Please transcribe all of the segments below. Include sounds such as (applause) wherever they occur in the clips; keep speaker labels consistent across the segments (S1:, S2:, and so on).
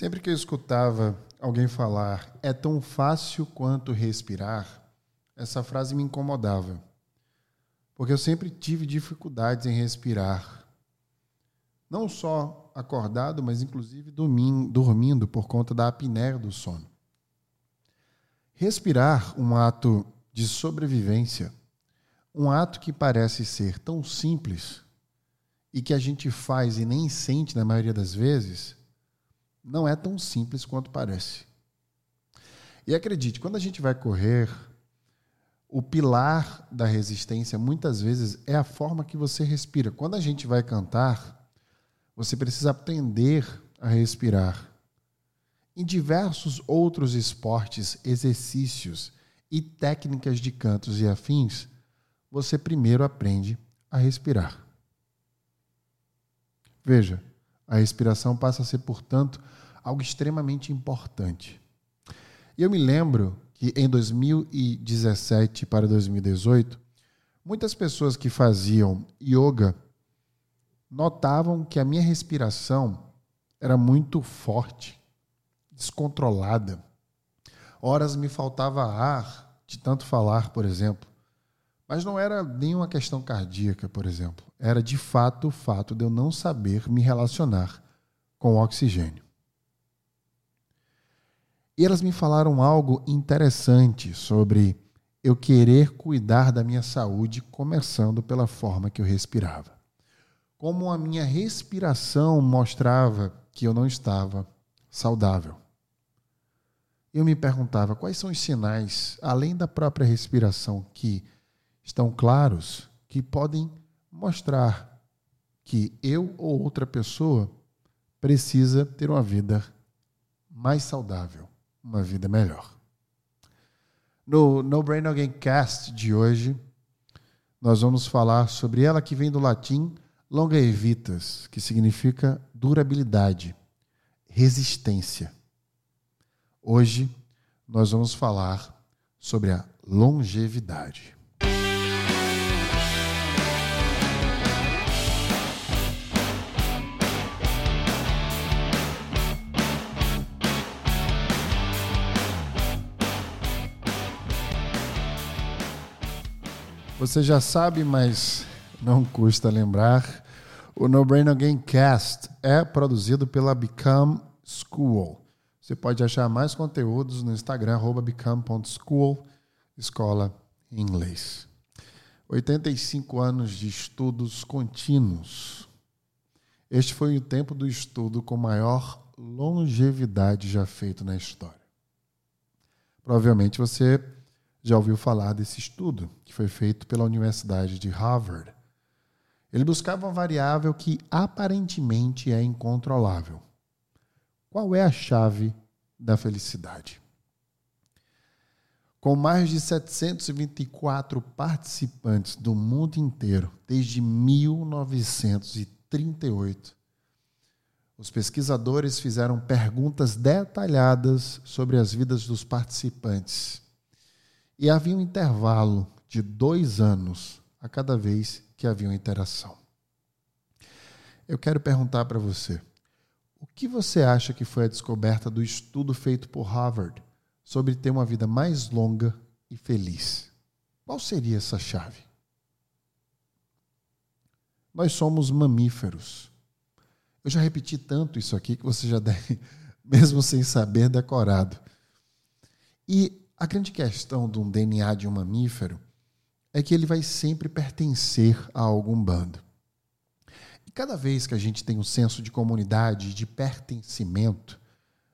S1: Sempre que eu escutava alguém falar é tão fácil quanto respirar, essa frase me incomodava. Porque eu sempre tive dificuldades em respirar. Não só acordado, mas inclusive dormindo por conta da apneia do sono. Respirar, um ato de sobrevivência, um ato que parece ser tão simples e que a gente faz e nem sente na maioria das vezes, não é tão simples quanto parece. E acredite, quando a gente vai correr, o pilar da resistência muitas vezes é a forma que você respira. Quando a gente vai cantar, você precisa aprender a respirar. Em diversos outros esportes, exercícios e técnicas de cantos e afins, você primeiro aprende a respirar. Veja, a respiração passa a ser, portanto, algo extremamente importante. E eu me lembro que em 2017 para 2018, muitas pessoas que faziam yoga notavam que a minha respiração era muito forte, descontrolada. Horas me faltava ar de tanto falar, por exemplo. Mas não era nenhuma questão cardíaca, por exemplo. Era de fato o fato de eu não saber me relacionar com o oxigênio. E elas me falaram algo interessante sobre eu querer cuidar da minha saúde, começando pela forma que eu respirava. Como a minha respiração mostrava que eu não estava saudável. Eu me perguntava quais são os sinais, além da própria respiração, que estão claros, que podem mostrar que eu ou outra pessoa precisa ter uma vida mais saudável uma vida melhor. No No Brain Again Cast de hoje, nós vamos falar sobre ela que vem do latim longevitas, que significa durabilidade, resistência. Hoje nós vamos falar sobre a longevidade. Você já sabe, mas não custa lembrar. O No Brain Again Cast é produzido pela Become School. Você pode achar mais conteúdos no Instagram, become.school, escola em inglês. 85 anos de estudos contínuos. Este foi o tempo do estudo com maior longevidade já feito na história. Provavelmente você já ouviu falar desse estudo que foi feito pela Universidade de Harvard. Ele buscava uma variável que aparentemente é incontrolável. Qual é a chave da felicidade? Com mais de 724 participantes do mundo inteiro desde 1938, os pesquisadores fizeram perguntas detalhadas sobre as vidas dos participantes e havia um intervalo de dois anos a cada vez que havia uma interação. Eu quero perguntar para você: o que você acha que foi a descoberta do estudo feito por Harvard sobre ter uma vida mais longa e feliz? Qual seria essa chave? Nós somos mamíferos. Eu já repeti tanto isso aqui que você já deve, (laughs) mesmo sem saber, decorado. E a grande questão um DNA de um mamífero é que ele vai sempre pertencer a algum bando. E cada vez que a gente tem um senso de comunidade, de pertencimento,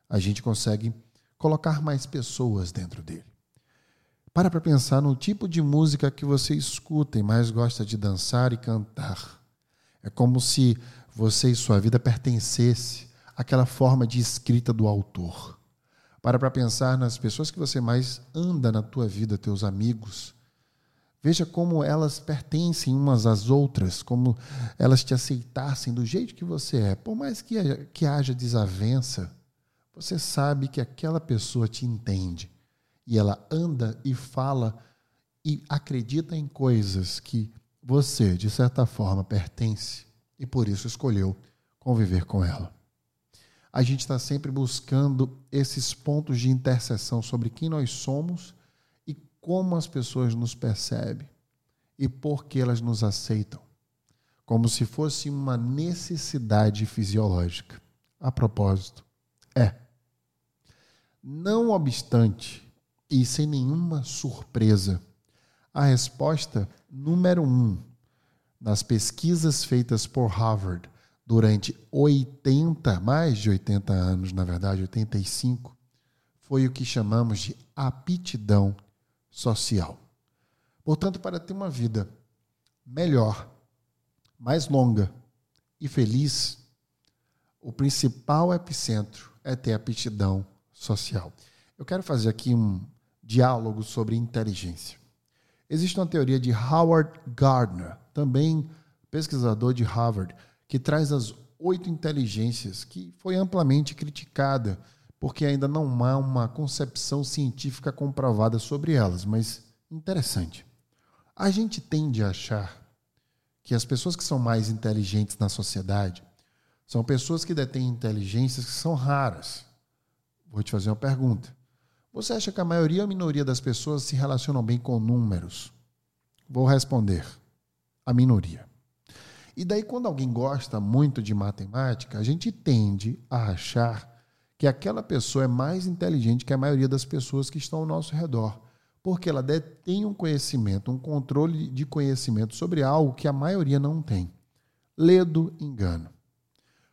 S1: a gente consegue colocar mais pessoas dentro dele. Para para pensar no tipo de música que você escuta e mais gosta de dançar e cantar. É como se você e sua vida pertencesse àquela forma de escrita do autor. Para para pensar nas pessoas que você mais anda na tua vida, teus amigos. Veja como elas pertencem umas às outras, como elas te aceitassem do jeito que você é. Por mais que, que haja desavença, você sabe que aquela pessoa te entende. E ela anda e fala e acredita em coisas que você, de certa forma, pertence e por isso escolheu conviver com ela. A gente está sempre buscando esses pontos de interseção sobre quem nós somos e como as pessoas nos percebem e por que elas nos aceitam, como se fosse uma necessidade fisiológica. A propósito, é. Não obstante, e sem nenhuma surpresa, a resposta número um nas pesquisas feitas por Harvard durante 80, mais de 80 anos, na verdade, 85, foi o que chamamos de aptidão social. Portanto, para ter uma vida melhor, mais longa e feliz, o principal epicentro é ter aptidão social. Eu quero fazer aqui um diálogo sobre inteligência. Existe uma teoria de Howard Gardner, também pesquisador de Harvard, que traz as oito inteligências, que foi amplamente criticada, porque ainda não há uma concepção científica comprovada sobre elas, mas interessante. A gente tende a achar que as pessoas que são mais inteligentes na sociedade são pessoas que detêm inteligências que são raras. Vou te fazer uma pergunta. Você acha que a maioria ou a minoria das pessoas se relacionam bem com números? Vou responder: a minoria. E daí, quando alguém gosta muito de matemática, a gente tende a achar que aquela pessoa é mais inteligente que a maioria das pessoas que estão ao nosso redor, porque ela detém um conhecimento, um controle de conhecimento sobre algo que a maioria não tem. Ledo engano.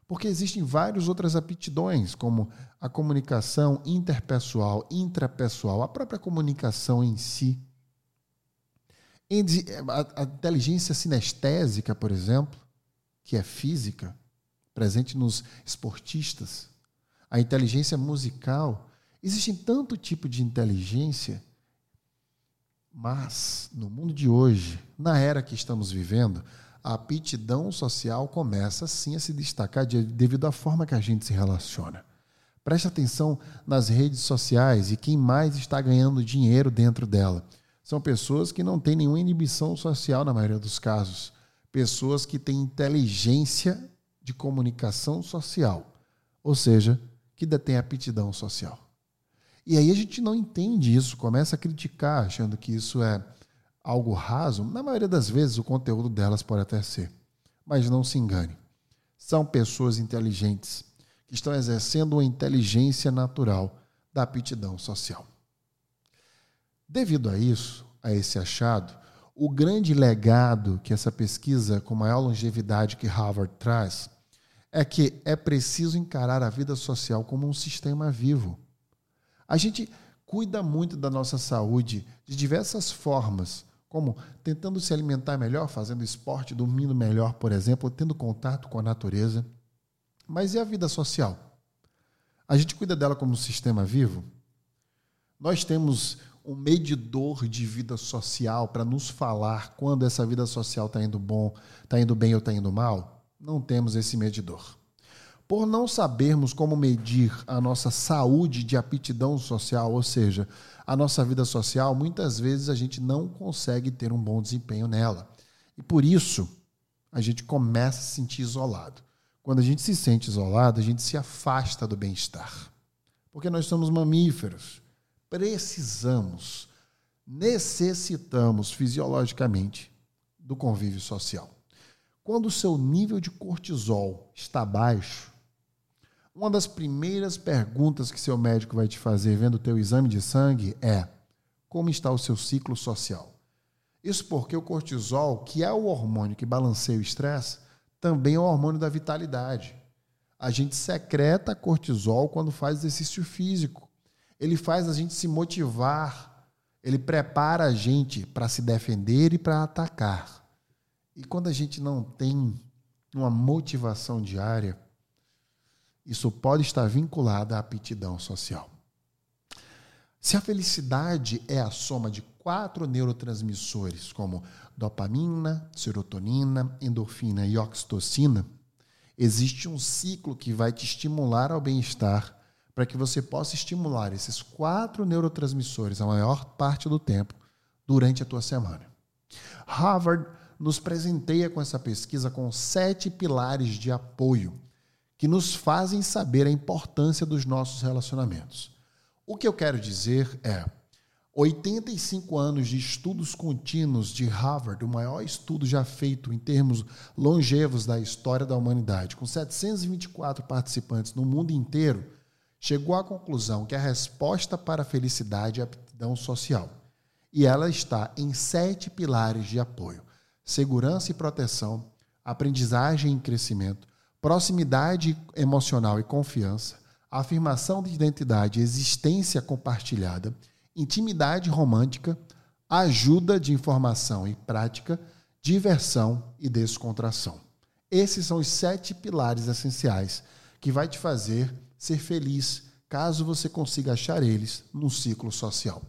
S1: Porque existem várias outras aptidões, como a comunicação interpessoal, intrapessoal, a própria comunicação em si. A inteligência sinestésica, por exemplo, que é física, presente nos esportistas, a inteligência musical. Existem tanto tipo de inteligência, mas no mundo de hoje, na era que estamos vivendo, a aptidão social começa sim a se destacar devido à forma que a gente se relaciona. Preste atenção nas redes sociais e quem mais está ganhando dinheiro dentro dela. São pessoas que não têm nenhuma inibição social na maioria dos casos. Pessoas que têm inteligência de comunicação social, ou seja, que detêm aptidão social. E aí a gente não entende isso, começa a criticar, achando que isso é algo raso, na maioria das vezes o conteúdo delas pode até ser. Mas não se engane. São pessoas inteligentes que estão exercendo uma inteligência natural da aptidão social. Devido a isso, a esse achado, o grande legado que essa pesquisa com maior longevidade que Harvard traz é que é preciso encarar a vida social como um sistema vivo. A gente cuida muito da nossa saúde de diversas formas, como tentando se alimentar melhor, fazendo esporte, dormindo melhor, por exemplo, tendo contato com a natureza. Mas e a vida social? A gente cuida dela como um sistema vivo? Nós temos um medidor de vida social para nos falar quando essa vida social está indo bom, está indo bem ou está indo mal? Não temos esse medidor. Por não sabermos como medir a nossa saúde de aptidão social, ou seja, a nossa vida social, muitas vezes a gente não consegue ter um bom desempenho nela. E por isso, a gente começa a se sentir isolado. Quando a gente se sente isolado, a gente se afasta do bem-estar. Porque nós somos mamíferos. Precisamos, necessitamos fisiologicamente do convívio social. Quando o seu nível de cortisol está baixo, uma das primeiras perguntas que seu médico vai te fazer vendo o teu exame de sangue é: como está o seu ciclo social? Isso porque o cortisol, que é o hormônio que balanceia o estresse, também é o hormônio da vitalidade. A gente secreta cortisol quando faz exercício físico. Ele faz a gente se motivar, ele prepara a gente para se defender e para atacar. E quando a gente não tem uma motivação diária, isso pode estar vinculado à aptidão social. Se a felicidade é a soma de quatro neurotransmissores, como dopamina, serotonina, endorfina e oxitocina, existe um ciclo que vai te estimular ao bem-estar para que você possa estimular esses quatro neurotransmissores a maior parte do tempo durante a tua semana. Harvard nos presenteia com essa pesquisa com sete pilares de apoio que nos fazem saber a importância dos nossos relacionamentos. O que eu quero dizer é 85 anos de estudos contínuos de Harvard, o maior estudo já feito em termos longevos da história da humanidade, com 724 participantes no mundo inteiro, chegou à conclusão que a resposta para a felicidade é a aptidão social. E ela está em sete pilares de apoio: segurança e proteção, aprendizagem e crescimento, proximidade emocional e confiança, afirmação de identidade e existência compartilhada intimidade romântica, ajuda de informação e prática, diversão e descontração. Esses são os sete pilares essenciais que vai te fazer ser feliz caso você consiga achar eles no ciclo social.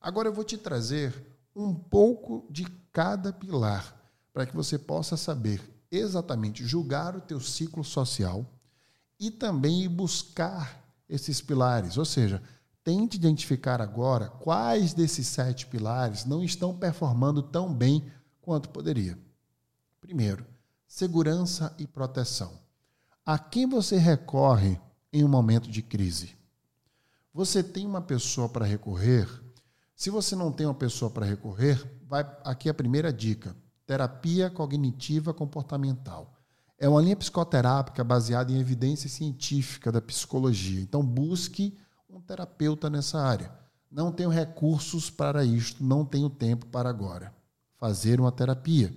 S1: Agora eu vou te trazer um pouco de cada pilar para que você possa saber exatamente julgar o teu ciclo social e também buscar esses pilares, ou seja, Tente identificar agora quais desses sete pilares não estão performando tão bem quanto poderia. Primeiro, segurança e proteção. A quem você recorre em um momento de crise? Você tem uma pessoa para recorrer? Se você não tem uma pessoa para recorrer, vai aqui a primeira dica: terapia cognitiva comportamental. É uma linha psicoterápica baseada em evidência científica da psicologia. Então busque um terapeuta nessa área. Não tenho recursos para isto, não tenho tempo para agora. Fazer uma terapia.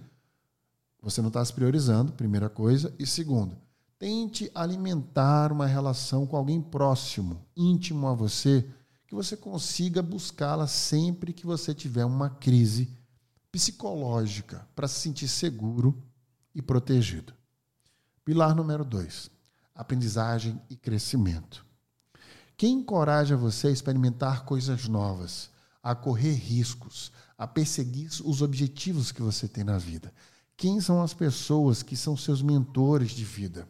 S1: Você não está se priorizando, primeira coisa. E segundo, tente alimentar uma relação com alguém próximo, íntimo a você, que você consiga buscá-la sempre que você tiver uma crise psicológica, para se sentir seguro e protegido. Pilar número dois: aprendizagem e crescimento. Quem encoraja você a experimentar coisas novas, a correr riscos, a perseguir os objetivos que você tem na vida? Quem são as pessoas que são seus mentores de vida?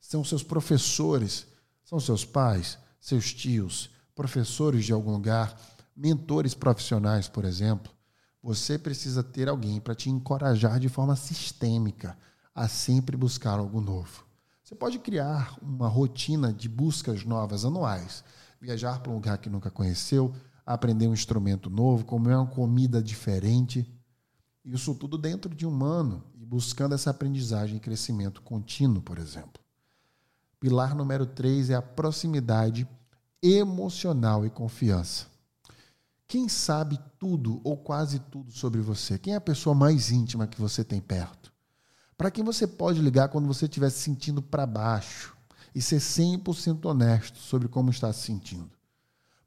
S1: São seus professores? São seus pais, seus tios, professores de algum lugar, mentores profissionais, por exemplo? Você precisa ter alguém para te encorajar de forma sistêmica a sempre buscar algo novo. Você pode criar uma rotina de buscas novas anuais. Viajar para um lugar que nunca conheceu, aprender um instrumento novo, comer uma comida diferente. Isso tudo dentro de um ano e buscando essa aprendizagem e crescimento contínuo, por exemplo. Pilar número três é a proximidade emocional e confiança. Quem sabe tudo ou quase tudo sobre você? Quem é a pessoa mais íntima que você tem perto? Para quem você pode ligar quando você estiver se sentindo para baixo e ser 100% honesto sobre como está se sentindo.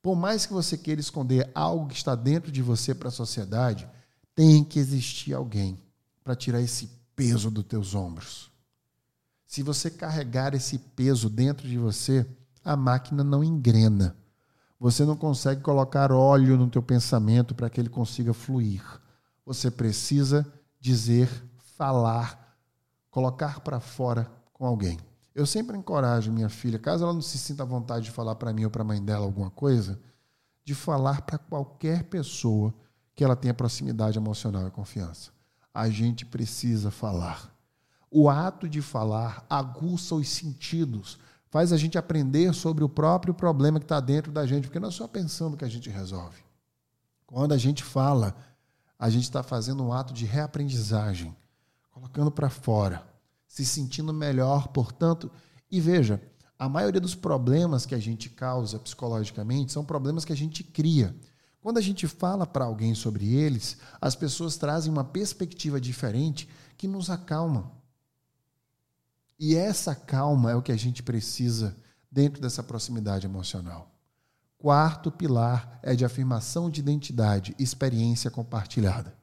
S1: Por mais que você queira esconder algo que está dentro de você para a sociedade, tem que existir alguém para tirar esse peso dos teus ombros. Se você carregar esse peso dentro de você, a máquina não engrena. Você não consegue colocar óleo no teu pensamento para que ele consiga fluir. Você precisa dizer, falar colocar para fora com alguém. Eu sempre encorajo minha filha, caso ela não se sinta à vontade de falar para mim ou para a mãe dela alguma coisa, de falar para qualquer pessoa que ela tenha proximidade emocional e confiança. A gente precisa falar. O ato de falar aguça os sentidos, faz a gente aprender sobre o próprio problema que está dentro da gente, porque não é só pensando que a gente resolve. Quando a gente fala, a gente está fazendo um ato de reaprendizagem colocando para fora, se sentindo melhor, portanto. E veja, a maioria dos problemas que a gente causa psicologicamente são problemas que a gente cria. Quando a gente fala para alguém sobre eles, as pessoas trazem uma perspectiva diferente que nos acalma. E essa calma é o que a gente precisa dentro dessa proximidade emocional. Quarto pilar é de afirmação de identidade, experiência compartilhada.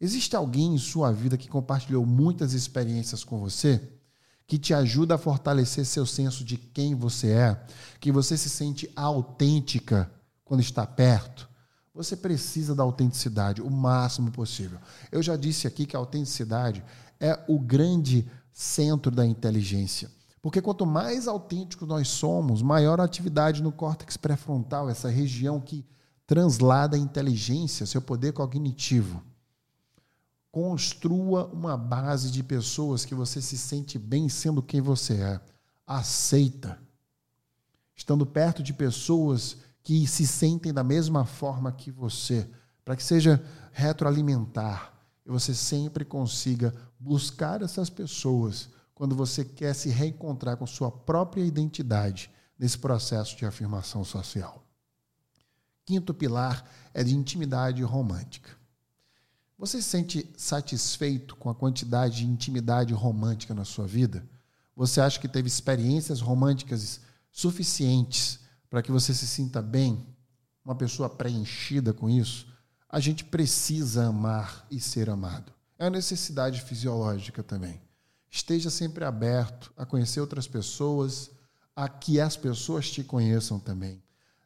S1: Existe alguém em sua vida que compartilhou muitas experiências com você? Que te ajuda a fortalecer seu senso de quem você é? Que você se sente autêntica quando está perto? Você precisa da autenticidade o máximo possível. Eu já disse aqui que a autenticidade é o grande centro da inteligência. Porque quanto mais autênticos nós somos, maior a atividade no córtex pré-frontal, essa região que translada a inteligência, seu poder cognitivo. Construa uma base de pessoas que você se sente bem sendo quem você é. Aceita. Estando perto de pessoas que se sentem da mesma forma que você, para que seja retroalimentar e você sempre consiga buscar essas pessoas quando você quer se reencontrar com sua própria identidade nesse processo de afirmação social. Quinto pilar é de intimidade romântica. Você se sente satisfeito com a quantidade de intimidade romântica na sua vida? Você acha que teve experiências românticas suficientes para que você se sinta bem? Uma pessoa preenchida com isso? A gente precisa amar e ser amado. É uma necessidade fisiológica também. Esteja sempre aberto a conhecer outras pessoas, a que as pessoas te conheçam também.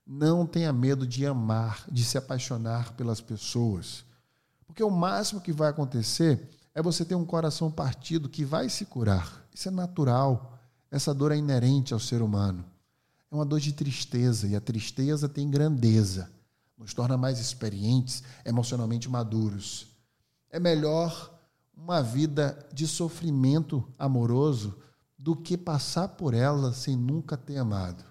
S1: Não tenha medo de amar, de se apaixonar pelas pessoas. Porque o máximo que vai acontecer é você ter um coração partido que vai se curar. Isso é natural. Essa dor é inerente ao ser humano. É uma dor de tristeza e a tristeza tem grandeza. Nos torna mais experientes, emocionalmente maduros. É melhor uma vida de sofrimento amoroso do que passar por ela sem nunca ter amado.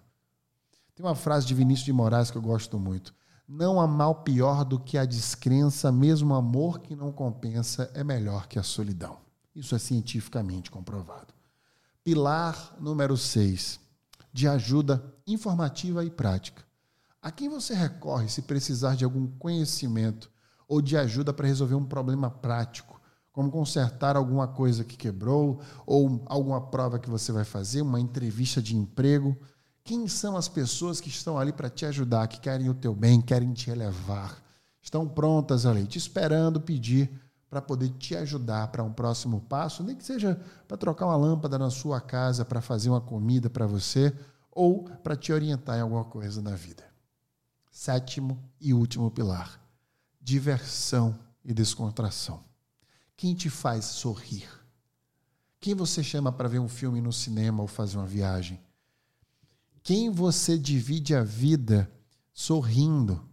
S1: Tem uma frase de Vinícius de Moraes que eu gosto muito. Não há mal pior do que a descrença, mesmo amor que não compensa é melhor que a solidão. Isso é cientificamente comprovado. Pilar número 6, de ajuda informativa e prática. A quem você recorre se precisar de algum conhecimento ou de ajuda para resolver um problema prático, como consertar alguma coisa que quebrou ou alguma prova que você vai fazer, uma entrevista de emprego? Quem são as pessoas que estão ali para te ajudar, que querem o teu bem, querem te elevar? Estão prontas ali, te esperando pedir para poder te ajudar para um próximo passo, nem que seja para trocar uma lâmpada na sua casa, para fazer uma comida para você ou para te orientar em alguma coisa na vida. Sétimo e último pilar: diversão e descontração. Quem te faz sorrir? Quem você chama para ver um filme no cinema ou fazer uma viagem? Quem você divide a vida sorrindo?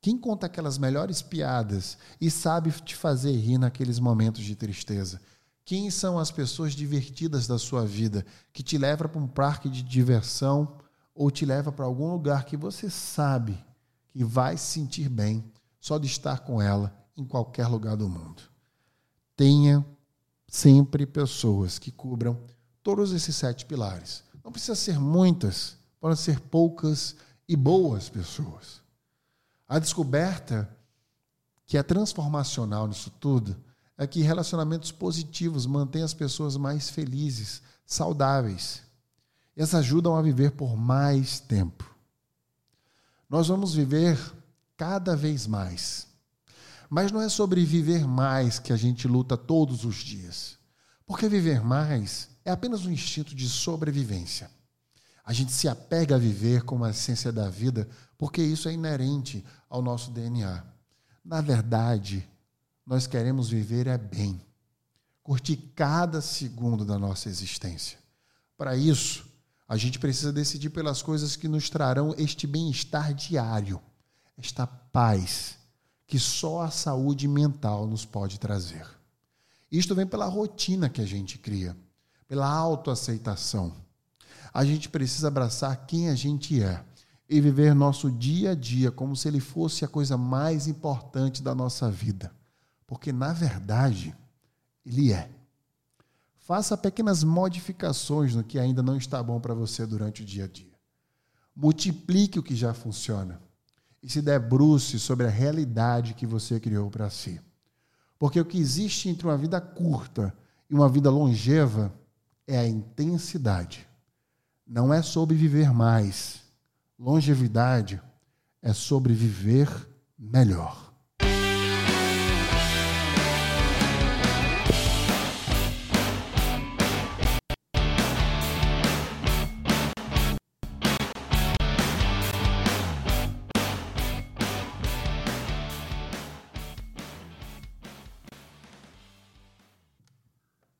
S1: Quem conta aquelas melhores piadas e sabe te fazer rir naqueles momentos de tristeza? Quem são as pessoas divertidas da sua vida que te leva para um parque de diversão ou te leva para algum lugar que você sabe que vai se sentir bem só de estar com ela em qualquer lugar do mundo? Tenha sempre pessoas que cubram todos esses sete pilares. Não precisa ser muitas, para ser poucas e boas pessoas. A descoberta que é transformacional nisso tudo é que relacionamentos positivos mantêm as pessoas mais felizes, saudáveis. E as ajudam a viver por mais tempo. Nós vamos viver cada vez mais. Mas não é sobre viver mais que a gente luta todos os dias. Porque viver mais é apenas um instinto de sobrevivência. A gente se apega a viver como a essência da vida, porque isso é inerente ao nosso DNA. Na verdade, nós queremos viver é bem, curtir cada segundo da nossa existência. Para isso, a gente precisa decidir pelas coisas que nos trarão este bem-estar diário, esta paz que só a saúde mental nos pode trazer. Isto vem pela rotina que a gente cria, pela autoaceitação a gente precisa abraçar quem a gente é e viver nosso dia a dia como se ele fosse a coisa mais importante da nossa vida. Porque, na verdade, ele é. Faça pequenas modificações no que ainda não está bom para você durante o dia a dia. Multiplique o que já funciona e se debruce sobre a realidade que você criou para si. Porque o que existe entre uma vida curta e uma vida longeva é a intensidade não é sobre viver mais. Longevidade é sobre viver melhor.